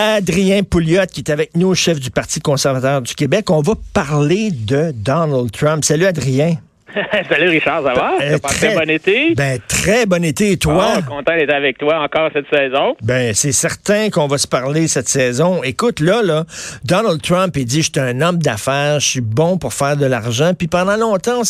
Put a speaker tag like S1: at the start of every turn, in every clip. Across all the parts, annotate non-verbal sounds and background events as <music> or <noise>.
S1: Adrien Pouliot qui est avec nous, chef du Parti conservateur du Québec. On va parler de Donald Trump. Salut Adrien. <laughs>
S2: Salut Richard, ça va?
S1: Euh,
S2: très, bon été?
S1: Ben, très bon été. Et toi?
S2: Oh, content d'être avec toi encore cette saison.
S1: Ben, c'est certain qu'on va se parler cette saison. Écoute, là, là, Donald Trump, il dit, je suis un homme d'affaires, je suis bon pour faire de l'argent. Puis pendant longtemps,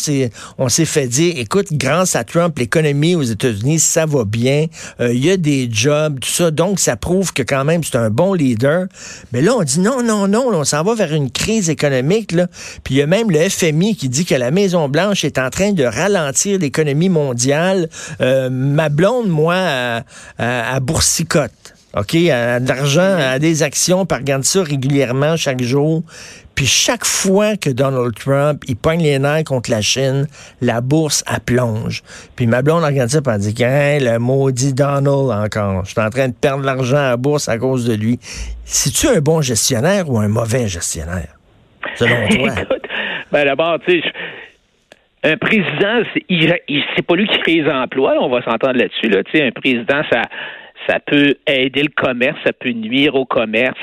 S1: on s'est fait dire, écoute, grâce à Trump, l'économie aux États-Unis, ça va bien. Euh, il y a des jobs, tout ça. Donc, ça prouve que quand même, c'est un bon leader. Mais là, on dit, non, non, non, on s'en va vers une crise économique, là. Puis il y a même le FMI qui dit que la Maison-Blanche est en train de ralentir l'économie mondiale. Euh, ma blonde, moi, à, boursicote. OK, à, de à des actions, par regarde ça régulièrement chaque jour. Puis chaque fois que Donald Trump, il pogne les nerfs contre la Chine, la bourse, elle plonge. Puis ma blonde regarde ça, et elle dit, hein, le maudit Donald encore. Je suis en train de perdre l'argent à la bourse à cause de lui. C'est-tu un bon gestionnaire ou un mauvais gestionnaire, selon toi? <laughs>
S2: ben d'abord, tu sais, un président, c'est pas lui qui crée les emplois, on va s'entendre là-dessus. Là. Un président, ça, ça peut aider le commerce, ça peut nuire au commerce.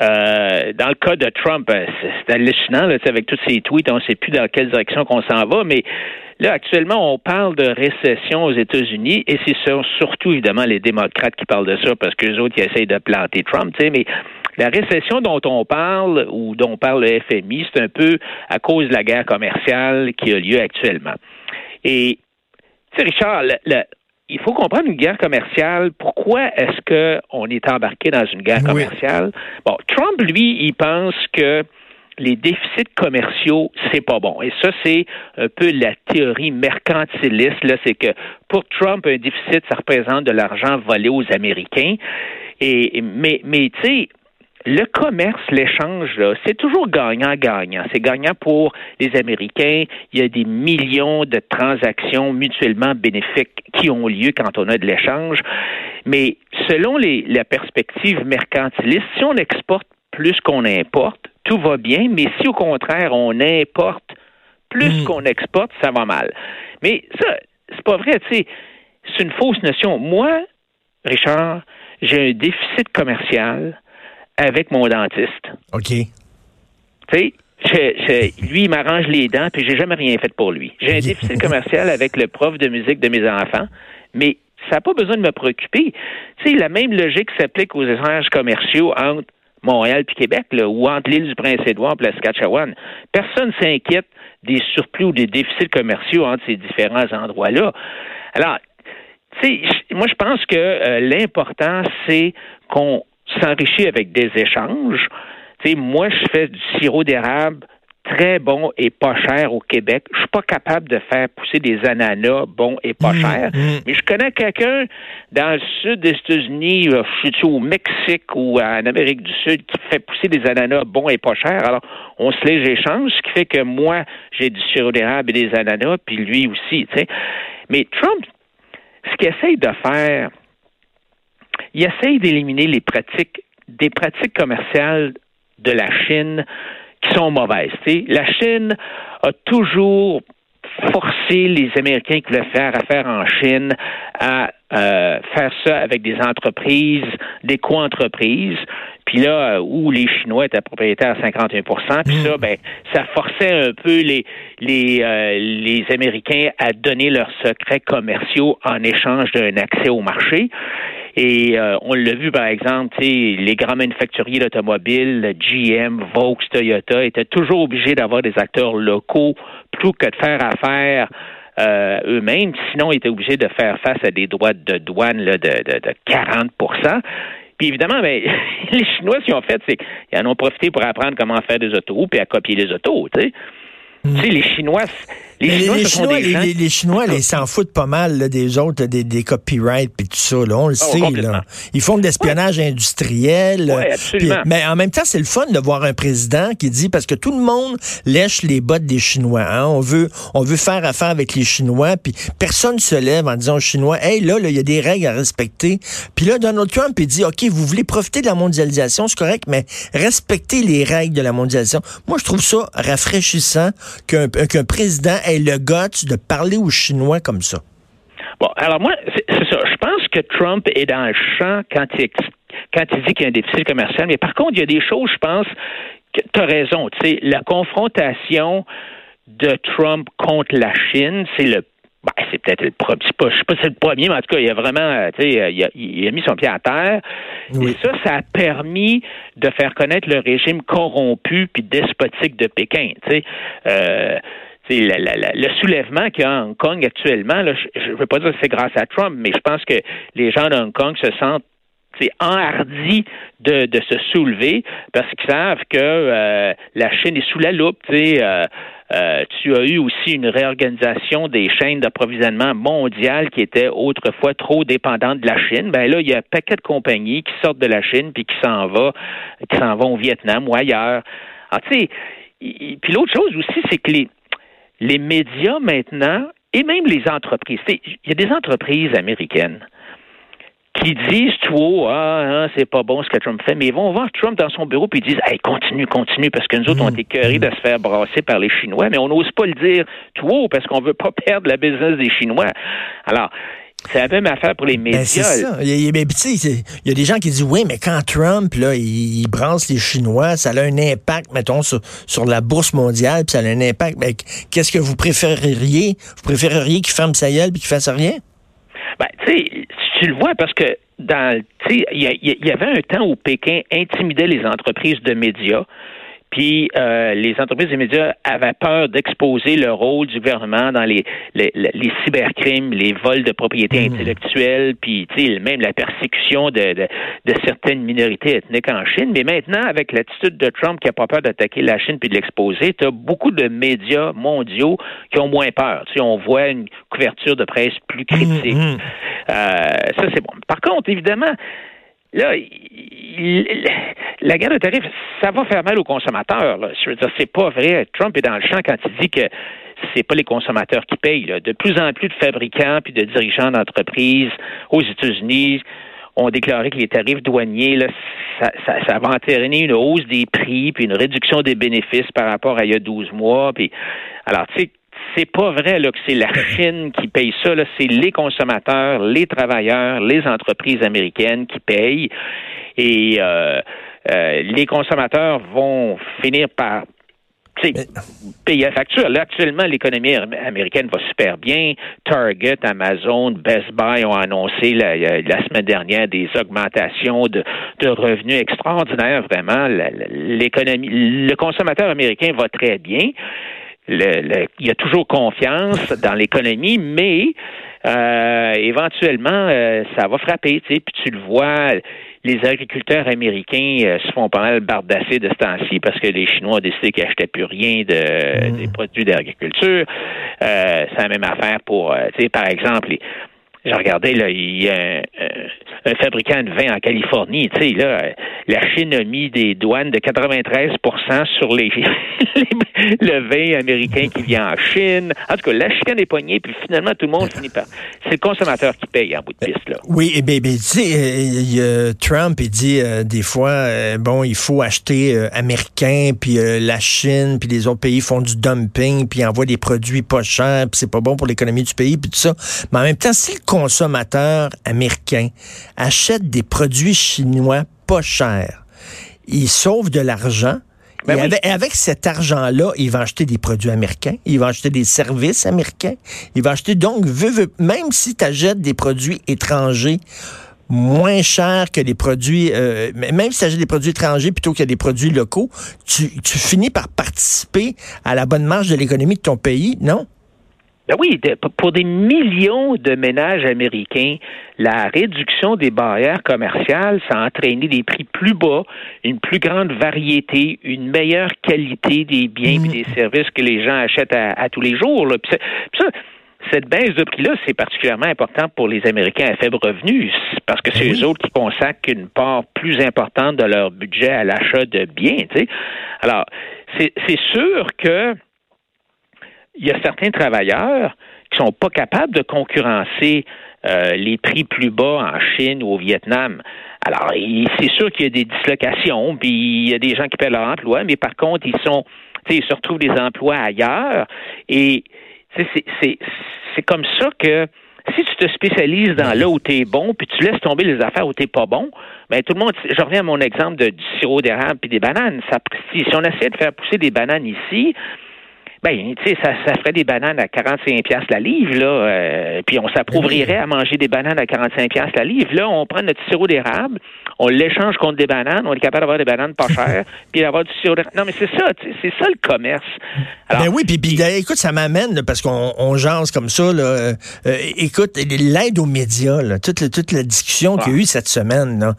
S2: Euh, dans le cas de Trump, euh, c'est hallucinant là, avec tous ces tweets, on ne sait plus dans quelle direction qu'on s'en va, mais là, actuellement, on parle de récession aux États-Unis et c'est surtout, évidemment, les démocrates qui parlent de ça parce que les autres, ils essayent de planter Trump, mais la récession dont on parle ou dont parle le FMI, c'est un peu à cause de la guerre commerciale qui a lieu actuellement. Et, tu sais, Richard, il faut comprendre une guerre commerciale. Pourquoi est-ce qu'on est embarqué dans une guerre commerciale? Bon, Trump, lui, il pense que les déficits commerciaux, c'est pas bon. Et ça, c'est un peu la théorie mercantiliste. Là, c'est que pour Trump, un déficit, ça représente de l'argent volé aux Américains. Et mais, mais tu sais, le commerce, l'échange, c'est toujours gagnant-gagnant. C'est gagnant pour les Américains. Il y a des millions de transactions mutuellement bénéfiques qui ont lieu quand on a de l'échange. Mais selon les, la perspective mercantiliste, si on exporte plus qu'on importe, tout va bien. Mais si au contraire on importe plus hmm. qu'on exporte, ça va mal. Mais ça, c'est pas vrai. Tu sais, c'est une fausse notion. Moi, Richard, j'ai un déficit commercial avec mon dentiste.
S1: OK.
S2: Tu sais, lui, il m'arrange les dents, puis j'ai jamais rien fait pour lui. J'ai un déficit commercial avec le prof de musique de mes enfants, mais ça n'a pas besoin de me préoccuper. Tu sais, la même logique s'applique aux échanges commerciaux entre Montréal et Québec, là, ou entre l'île du Prince-Édouard et la Saskatchewan. Personne s'inquiète des surplus ou des déficits commerciaux entre ces différents endroits-là. Alors, tu sais, moi, je pense que euh, l'important, c'est qu'on s'enrichit avec des échanges. Tu sais, moi, je fais du sirop d'érable très bon et pas cher au Québec. Je suis pas capable de faire pousser des ananas bons et pas mmh, chers. Mmh. Mais je connais quelqu'un dans le sud des États-Unis, euh, je suis au Mexique ou en Amérique du Sud, qui fait pousser des ananas bons et pas chers? Alors, on se les échange, ce qui fait que moi, j'ai du sirop d'érable et des ananas, puis lui aussi, tu sais. Mais Trump, ce qu'il essaye de faire, il essaye d'éliminer les pratiques, des pratiques commerciales de la Chine qui sont mauvaises. La Chine a toujours forcé les Américains qui veulent faire affaire en Chine à euh, faire ça avec des entreprises, des co-entreprises. Puis là, euh, où les Chinois étaient propriétaires à 51% puis ça, ben, ça forçait un peu les les euh, les Américains à donner leurs secrets commerciaux en échange d'un accès au marché. Et euh, on l'a vu, par exemple, les grands manufacturiers d'automobiles, GM, Vaux, Toyota, étaient toujours obligés d'avoir des acteurs locaux plutôt que de faire affaire euh, eux-mêmes. Sinon, ils étaient obligés de faire face à des droits de douane de, de, de 40% puis évidemment, ben, <laughs> les Chinois, ce qu'ils ont fait, c'est qu'ils en ont profité pour apprendre comment faire des autos puis à copier les autos, tu sais. Tu sais, les Chinois, les Chinois, les, Chinois,
S1: les, Chinois, ils s'en foutent pas mal des autres, des, des copyrights puis tout ça. Là, on le oh, sait. Là. Ils font de l'espionnage industriel. mais en même temps, c'est le fun de voir un président qui dit parce que tout le monde lèche les bottes des Chinois. Hein. On veut, on veut faire affaire avec les Chinois. Puis personne se lève en disant aux Chinois, hey là, il y a des règles à respecter. Puis là, Donald Trump il dit, ok, vous voulez profiter de la mondialisation, c'est correct, mais respectez les règles de la mondialisation. Moi, je trouve ça rafraîchissant qu'un qu'un président ait le goût de parler aux Chinois comme ça.
S2: Bon, alors moi, c'est ça. Je pense que Trump est dans le champ quand il, quand il dit qu'il y a un déficit commercial. Mais par contre, il y a des choses, je pense, que tu as raison. Tu sais, la confrontation de Trump contre la Chine, c'est le ben, c'est peut-être le premier, je sais pas si c'est le premier, mais en tout cas, il a vraiment, tu sais, il a, il a mis son pied à terre. Et ça, ça a permis de faire connaître le régime corrompu puis despotique de Pékin. Tu sais, euh, le soulèvement qu'il y a à Hong Kong actuellement, je ne veux pas dire que c'est grâce à Trump, mais je pense que les gens de Hong Kong se sentent enhardis de, de se soulever parce qu'ils savent que euh, la Chine est sous la loupe. Euh, euh, tu as eu aussi une réorganisation des chaînes d'approvisionnement mondiales qui étaient autrefois trop dépendantes de la Chine. Ben là, il y a un paquet de compagnies qui sortent de la Chine puis qui s'en vont, qui s'en vont au Vietnam ou ailleurs. Ah, tu sais, puis l'autre chose aussi, c'est que les, les médias maintenant, et même les entreprises, il y a des entreprises américaines qui disent tout haut, ah, hein, c'est pas bon ce que Trump fait, mais ils vont voir Trump dans son bureau puis ils disent, hey, continue, continue, parce que nous autres, on est écœurés de se faire brasser par les Chinois, mais on n'ose pas le dire tout haut parce qu'on veut pas <laughs> perdre la business des Chinois. Alors, c'est la même affaire pour les ben, médias. c'est
S1: ça. Il y, a, il y a des gens qui disent oui, mais quand Trump là, il, brasse les Chinois, ça a un impact, mettons, sur, sur la bourse mondiale, puis ça a un impact. Mais qu'est-ce que vous préféreriez? Vous préféreriez qu'il ferme sa gueule puis qu'il fasse rien?
S2: Ben, tu sais, tu le vois parce que dans, il y, avait un temps où Pékin intimidait les entreprises de médias. Puis euh, les entreprises et médias avaient peur d'exposer le rôle du gouvernement dans les, les, les cybercrimes, les vols de propriété mmh. intellectuelle, puis même la persécution de, de, de, certaines minorités ethniques en Chine. Mais maintenant, avec l'attitude de Trump qui n'a pas peur d'attaquer la Chine puis de l'exposer, tu as beaucoup de médias mondiaux qui ont moins peur. Tu sais, on voit une couverture de presse plus critique. Mmh, mmh. Euh, ça, c'est bon. Par contre, évidemment, là, la guerre de tarifs, ça va faire mal aux consommateurs. Je veux dire, c'est pas vrai. Trump est dans le champ quand il dit que c'est pas les consommateurs qui payent. De plus en plus de fabricants puis de dirigeants d'entreprises aux États-Unis ont déclaré que les tarifs douaniers, ça, ça, va entraîner une hausse des prix puis une réduction des bénéfices par rapport à il y a 12 mois. Puis, alors, tu sais, c'est pas vrai là, que c'est la Chine qui paye ça. C'est les consommateurs, les travailleurs, les entreprises américaines qui payent. Et euh, euh, les consommateurs vont finir par payer la facture. Là, actuellement, l'économie américaine va super bien. Target, Amazon, Best Buy ont annoncé la, semaine dernière des augmentations de, revenus extraordinaires, vraiment. L'économie, le consommateur américain va très bien le, il y a toujours confiance dans l'économie, mais euh, éventuellement, euh, ça va frapper, tu sais, puis tu le vois, les agriculteurs américains euh, se font pas mal bardasser de ce temps-ci parce que les Chinois ont décidé qu'ils n'achetaient plus rien de, mm. des produits d'agriculture. c'est la même affaire pour, tu sais, par exemple, j'ai regardé, là, il y a un, fabricant de vin en Californie, tu sais, là, la Chine a mis des douanes de 93% sur <laughs> les, le vin américain qui vient en Chine. En tout cas, la Chine est poignée, puis finalement, tout le monde finit par... C'est le consommateur qui paye en bout de piste, là.
S1: Oui, et bien, tu sais, Trump, il dit euh, des fois, euh, bon, il faut acheter euh, américain, puis la Chine, puis les autres pays font du dumping, puis envoient des produits pas chers, puis c'est pas bon pour l'économie du pays, puis tout ça. Mais en même temps, si consommateur américain achète des produits chinois pas chers, il sauve de l'argent. Ben et avec, cet argent-là, il va acheter des produits américains, il va acheter des services américains, il va acheter donc, même si tu achètes des produits étrangers, moins chers que les produits, euh, même si tu achètes des produits étrangers plutôt que des produits locaux, tu, tu finis par participer à la bonne marge de l'économie de ton pays, non?
S2: Ben oui, pour des millions de ménages américains, la réduction des barrières commerciales, ça a entraîné des prix plus bas, une plus grande variété, une meilleure qualité des biens et mm. des services que les gens achètent à, tous les jours. cette baisse de prix-là, c'est particulièrement important pour les Américains à faible revenu, parce que c'est ben eux autres qui consacrent une part plus importante de leur budget à l'achat de biens. Alors, c'est sûr que il y a certains travailleurs qui sont pas capables de concurrencer euh, les prix plus bas en Chine ou au Vietnam. Alors, c'est sûr qu'il y a des dislocations, puis il y a des gens qui perdent leur emploi, mais par contre, ils sont, ils se retrouvent des emplois ailleurs, et c'est comme ça que si tu te spécialises dans là où tu es bon, puis tu laisses tomber les affaires où tu pas bon, ben tout le monde, je reviens à mon exemple de, du sirop d'érable puis des bananes. Ça, si, on essaie de faire pousser des bananes ici, ben, tu sais, ça, ça ferait des bananes à 45 pièces la livre, là, euh, puis on s'approuvrirait à manger des bananes à 45 pièces la livre. Là, on prend notre sirop d'érable, on l'échange contre des bananes, on est capable d'avoir des bananes pas chères, <laughs> puis d'avoir du sirop. Non, mais c'est ça, c'est ça le commerce.
S1: ben oui, puis, puis écoute, ça m'amène, parce qu'on on jase comme ça, là, euh, euh, écoute, l'aide aux médias, là, toute, toute la discussion qu'il y a eu cette semaine, là,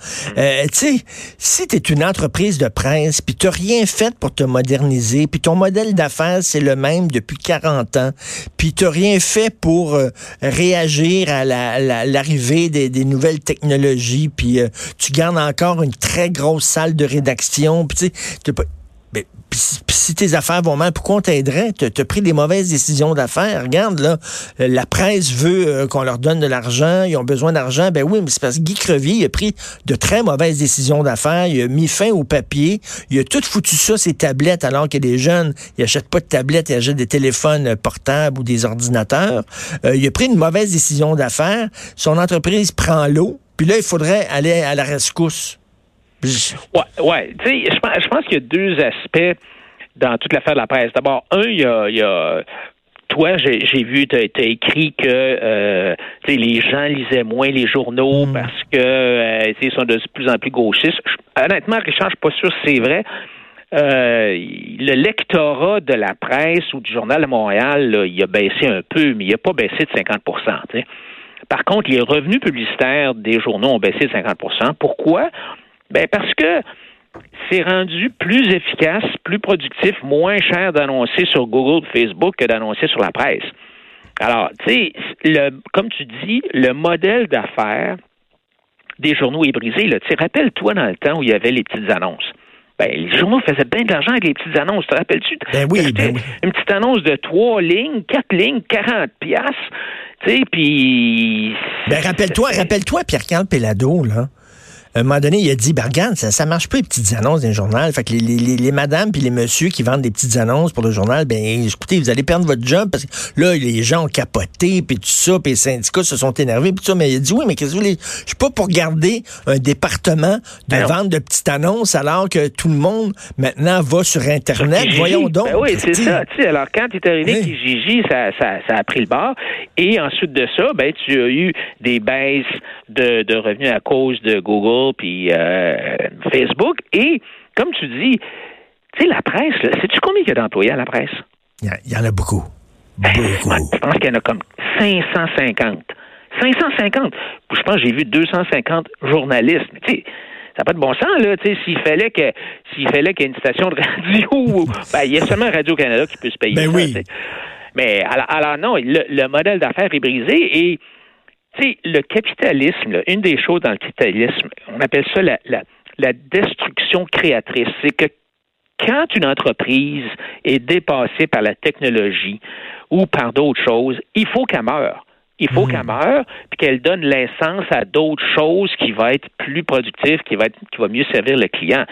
S1: tu sais, si tu es une entreprise de presse, puis tu rien fait pour te moderniser, puis ton modèle d'affaires, c'est le même depuis 40 ans, puis tu n'as rien fait pour euh, réagir à l'arrivée des, nouvelles technologies, puis euh, tu gardes encore une très grosse salle de rédaction, puis tu sais, si tes affaires vont mal, pourquoi on t'aiderait? Tu as pris des mauvaises décisions d'affaires. Regarde, là, la presse veut euh, qu'on leur donne de l'argent, ils ont besoin d'argent. Ben oui, mais c'est parce que Guy Crevier a pris de très mauvaises décisions d'affaires. Il a mis fin au papier. Il a tout foutu ça, ses tablettes, alors que les jeunes, ils achètent pas de tablettes, ils achètent des téléphones portables ou des ordinateurs. Euh, il a pris une mauvaise décision d'affaires. Son entreprise prend l'eau. Puis là, il faudrait aller à la rescousse.
S2: Ouais, ouais. Tu sais, je pense, qu'il y a deux aspects dans toute l'affaire de la presse. D'abord, un, il y a, toi, j'ai vu, tu as, écrit que euh, les gens lisaient moins les journaux mm. parce que euh, ils sont de plus en plus gauchistes. honnêtement, Richard, je suis pas sûr que c'est vrai. Euh, le lectorat de la presse ou du Journal de Montréal, il a baissé un peu, mais il n'a pas baissé de 50 Par contre, les revenus publicitaires des journaux ont baissé de 50% Pourquoi? Ben parce que c'est rendu plus efficace, plus productif, moins cher d'annoncer sur Google, Facebook que d'annoncer sur la presse. Alors, tu sais, comme tu dis, le modèle d'affaires des journaux est brisé. Tu rappelle-toi dans le temps où il y avait les petites annonces. Ben, les journaux faisaient bien de l'argent avec les petites annonces. Te rappelles-tu?
S1: Ben oui, ben oui.
S2: Une petite annonce de trois lignes, quatre lignes, 40 piastres. Tu sais, puis...
S1: Ben, rappelle-toi, rappelle-toi Pierre-Carl Pellado, là à un moment donné, il a dit, ben regarde, ça, ça marche pas les petites annonces d'un journal. Fait que les, les, les madames puis les messieurs qui vendent des petites annonces pour le journal, ben écoutez, vous allez perdre votre job parce que là, les gens ont capoté, puis tout ça, puis les syndicats se sont énervés, puis tout ça. Mais il a dit, oui, mais qu'est-ce que vous voulez? Je suis pas pour garder un département de ben vente de petites annonces alors que tout le monde maintenant va sur Internet. Voyons donc.
S2: Ben oui, c'est ça. alors, quand tu es arrivé oui. Gigi, ça, ça, ça, a pris le bord. Et ensuite de ça, ben, tu as eu des baisses de, de revenus à cause de Google puis euh, Facebook. Et, comme tu dis, tu sais, la presse, sais-tu combien il y a d'employés à la presse?
S1: Il y, en a beaucoup. Beaucoup. <laughs>
S2: Je pense qu'il y en a comme 550. 550. Je pense que j'ai vu 250 journalistes. tu sais, ça n'a pas de bon sens, là. S'il fallait que s'il fallait qu'il y ait une station de radio, <laughs> ben, il y a seulement Radio-Canada qui peut se payer
S1: ben
S2: ça.
S1: Oui.
S2: Mais alors, non, le modèle d'affaires est brisé et tu sais, le capitalisme, une des choses dans le capitalisme, on appelle ça la, la, destruction créatrice. C'est que quand une entreprise est dépassée par la technologie ou par d'autres choses, il faut qu'elle meure. Il faut hmm. qu'elle meure, puis qu'elle donne l'essence à d'autres choses qui vont être plus productives, qui va être, qui va mieux servir le client.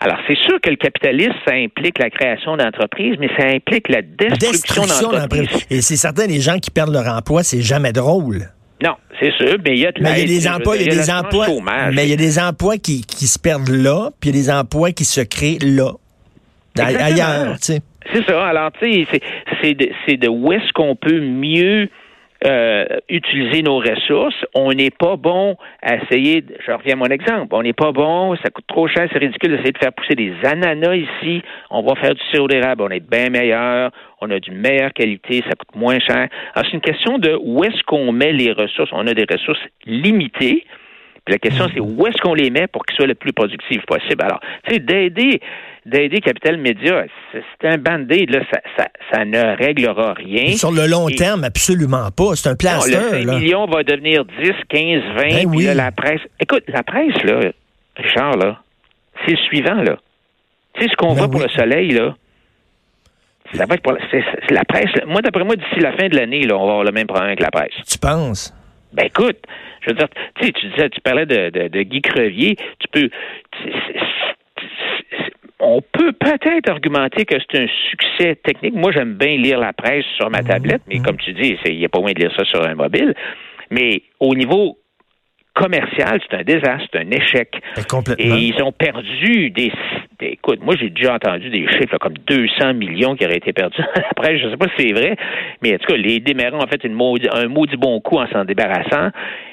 S2: Alors, c'est sûr que le capitalisme, ça implique la création d'entreprises, mais ça implique la destruction, destruction d'entreprises.
S1: Et c'est certain, les gens qui perdent leur emploi, c'est jamais drôle.
S2: Non, c'est sûr, mais il y a,
S1: mais il y a des emplois, il y a des emplois, mais il y a des emplois qui, qui se perdent là, puis il y a des emplois qui se créent là, ailleurs, tu sais.
S2: C'est ça. Alors, tu sais, c'est de, de où est-ce qu'on peut mieux euh, utiliser nos ressources. On n'est pas bon à essayer, je reviens à mon exemple, on n'est pas bon, ça coûte trop cher, c'est ridicule d'essayer de faire pousser des ananas ici. On va faire du sirop d'érable, on est bien meilleur, on a d'une meilleure qualité, ça coûte moins cher. Alors, c'est une question de où est-ce qu'on met les ressources. On a des ressources limitées. Puis la question, c'est où est-ce qu'on les met pour qu'ils soient le plus productifs possible? Alors, tu sais, d'aider d'aider Capital Média, c'est un band-aid, là, ça, ça, ne réglera rien.
S1: Sur le long terme, absolument pas. C'est un plaster.
S2: le 5 millions va devenir 10, 15, 20, ben puis la presse. Écoute, la presse, là, Richard, là, c'est le suivant, là. Tu sais, ce qu'on ben voit pour le soleil, là, ça va être pour la, la presse. Moi, d'après moi, d'ici la fin de l'année, là, on va avoir le même problème avec la presse.
S1: Tu penses?
S2: Ben écoute, je veux dire, tu sais, tu disais, tu parlais de, de, Guy Crevier, tu peux, on peut peut-être argumenter que c'est un succès technique. Moi, j'aime bien lire la presse sur ma mhm. tablette, mais mhm. comme tu dis, il n'y a pas moyen de lire ça sur un mobile. Mais au niveau commercial, c'est un désastre, c'est un échec. Et ils ont perdu des, écoute, moi j'ai déjà entendu des chiffres comme 200 millions qui auraient été perdus. <laughs> Après, je ne sais pas si c'est vrai, mais en tout cas, les démarrants ont fait une un maudit bon coup en s'en débarrassant.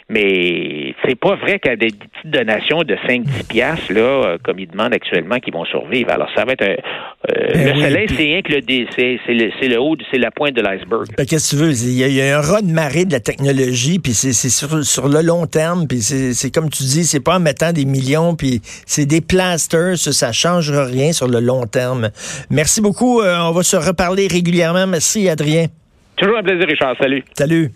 S2: Mais c'est pas vrai qu'il y a des petites donations de 5-10 piastres, là, euh, comme ils demandent actuellement, qui vont survivre. Alors, ça va être... Euh, euh, ben le soleil, c'est rien que le... C'est le, le, haut, c'est la pointe de l'iceberg.
S1: Ben, qu'est-ce que tu veux? Il y, a, un raz de marée de la technologie, puis c'est sur, sur, le long terme, puis c'est comme tu dis, c'est pas en mettant des millions, puis c'est des plasters, ça, ça changera rien sur le long terme. Merci beaucoup. on va se reparler régulièrement. Merci, Adrien.
S2: Toujours un plaisir, Richard. Salut.
S1: Salut.